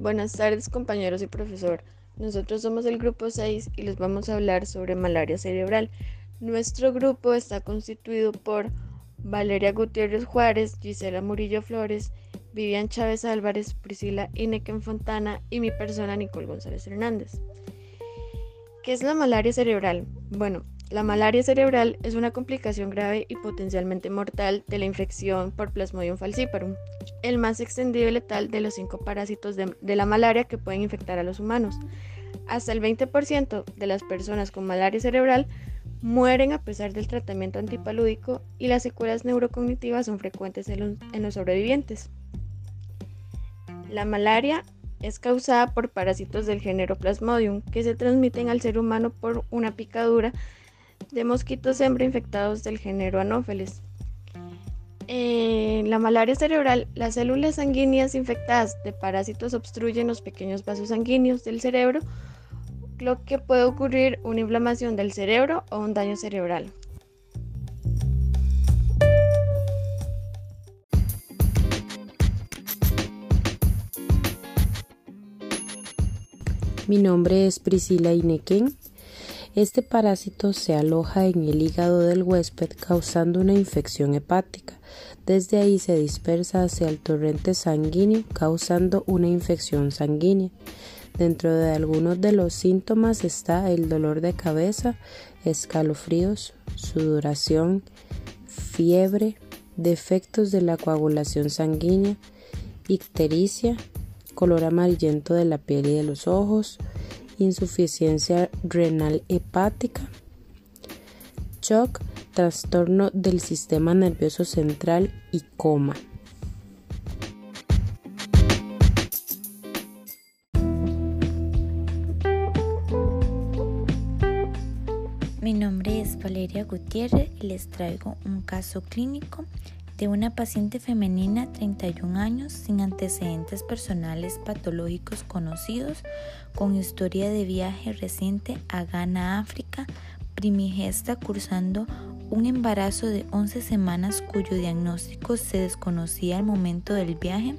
Buenas tardes compañeros y profesor. Nosotros somos el grupo 6 y les vamos a hablar sobre malaria cerebral. Nuestro grupo está constituido por Valeria Gutiérrez Juárez, Gisela Murillo Flores, Vivian Chávez Álvarez, Priscila Inequen Fontana y mi persona Nicole González Hernández. ¿Qué es la malaria cerebral? Bueno, la malaria cerebral es una complicación grave y potencialmente mortal de la infección por Plasmodium falciparum, el más extendido y letal de los cinco parásitos de, la malaria que pueden infectar a los humanos. Hasta el 20% de las personas con malaria cerebral mueren a pesar del tratamiento antipalúdico y las secuelas neurocognitivas son frecuentes en los, sobrevivientes. La malaria es causada por parásitos del género Plasmodium que se transmiten al ser humano por una picadura de mosquitos hembra infectados del género Anopheles. En la malaria cerebral, las células sanguíneas infectadas de parásitos obstruyen los pequeños vasos sanguíneos del cerebro, lo que puede ocurrir una inflamación del cerebro o un daño cerebral. Mi nombre es Priscila Inequén este parásito se aloja en el hígado del huésped causando una infección hepática. Desde ahí se dispersa hacia el torrente sanguíneo causando una infección sanguínea. Dentro de algunos de los síntomas está el dolor de cabeza, escalofríos, sudoración, fiebre, defectos de la coagulación sanguínea, ictericia, color amarillento de la piel y de los ojos, insuficiencia renal hepática, shock, trastorno del sistema nervioso central y coma. Mi nombre es Valeria Gutiérrez y les traigo un caso clínico de una paciente femenina 31 años sin antecedentes personales patológicos conocidos, con historia de viaje reciente a Ghana, África, primigesta cursando un embarazo de 11 semanas cuyo diagnóstico se desconocía al momento del viaje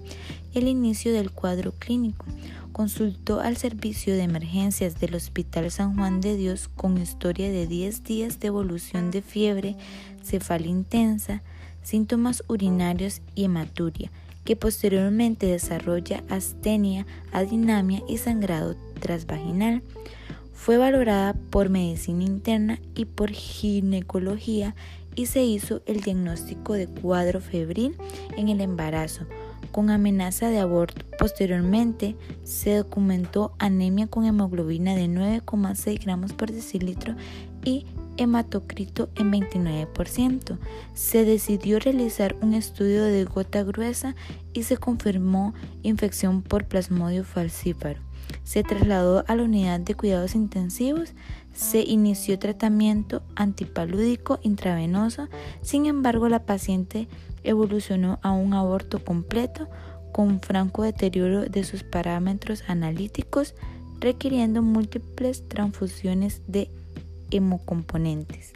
y el inicio del cuadro clínico. Consultó al servicio de emergencias del Hospital San Juan de Dios con historia de 10 días de evolución de fiebre, cefalea intensa, síntomas urinarios y hematuria, que posteriormente desarrolla astenia, adinamia y sangrado transvaginal. Fue valorada por medicina interna y por ginecología y se hizo el diagnóstico de cuadro febril en el embarazo con amenaza de aborto. Posteriormente se documentó anemia con hemoglobina de 9,6 gramos por decilitro y hematocrito en 29%. Se decidió realizar un estudio de gota gruesa y se confirmó infección por plasmodio falcíparo. Se trasladó a la unidad de cuidados intensivos, se inició tratamiento antipalúdico intravenoso, sin embargo la paciente evolucionó a un aborto completo con franco deterioro de sus parámetros analíticos, requiriendo múltiples transfusiones de hemocomponentes.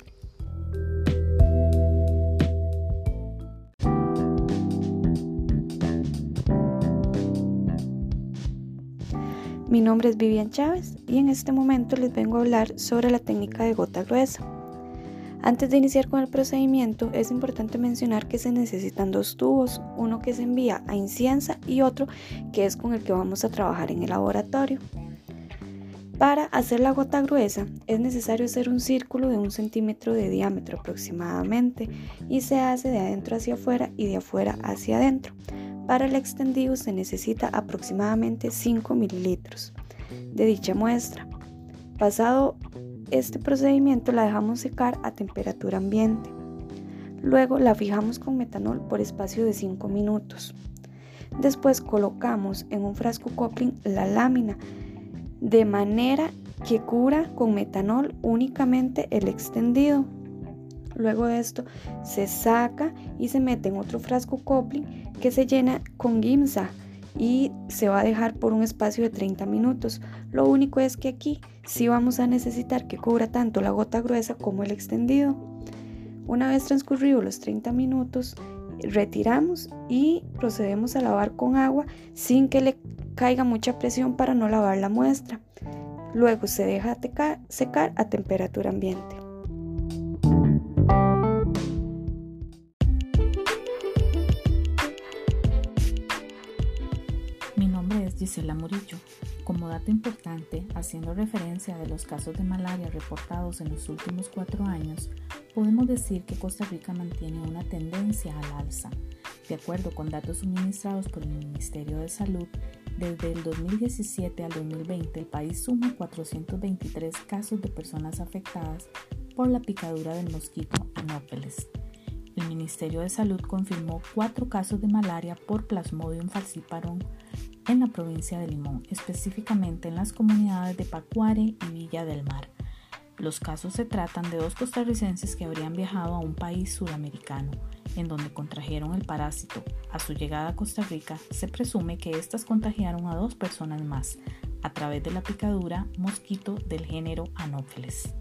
Mi nombre es Vivian Chávez y en este momento les vengo a hablar sobre la técnica de gota gruesa. Antes de iniciar con el procedimiento es importante mencionar que se necesitan dos tubos, uno que se envía a inciensa y otro que es con el que vamos a trabajar en el laboratorio. Para hacer la gota gruesa es necesario hacer un círculo de un centímetro de diámetro aproximadamente y se hace de adentro hacia afuera y de afuera hacia adentro. Para el extendido se necesita aproximadamente 5 mililitros de dicha muestra. Pasado este procedimiento la dejamos secar a temperatura ambiente. Luego la fijamos con metanol por espacio de 5 minutos. Después colocamos en un frasco copling la lámina de manera que cura con metanol únicamente el extendido. Luego de esto se saca y se mete en otro frasco copling que se llena con gimsa y se va a dejar por un espacio de 30 minutos. Lo único es que aquí sí vamos a necesitar que cubra tanto la gota gruesa como el extendido. Una vez transcurridos los 30 minutos, retiramos y procedemos a lavar con agua sin que le caiga mucha presión para no lavar la muestra. Luego se deja secar a temperatura ambiente. Mi nombre es Gisela Murillo. Como dato importante, haciendo referencia de los casos de malaria reportados en los últimos cuatro años, podemos decir que Costa Rica mantiene una tendencia al alza. De acuerdo con datos suministrados por el Ministerio de Salud, desde el 2017 al 2020 el país suma 423 casos de personas afectadas por la picadura del mosquito Anopheles. El Ministerio de Salud confirmó cuatro casos de malaria por Plasmodium falciparum en la provincia de Limón, específicamente en las comunidades de Pacuare y Villa del Mar. Los casos se tratan de dos costarricenses que habrían viajado a un país sudamericano, en donde contrajeron el parásito. A su llegada a Costa Rica, se presume que éstas contagiaron a dos personas más, a través de la picadura mosquito del género Anopheles.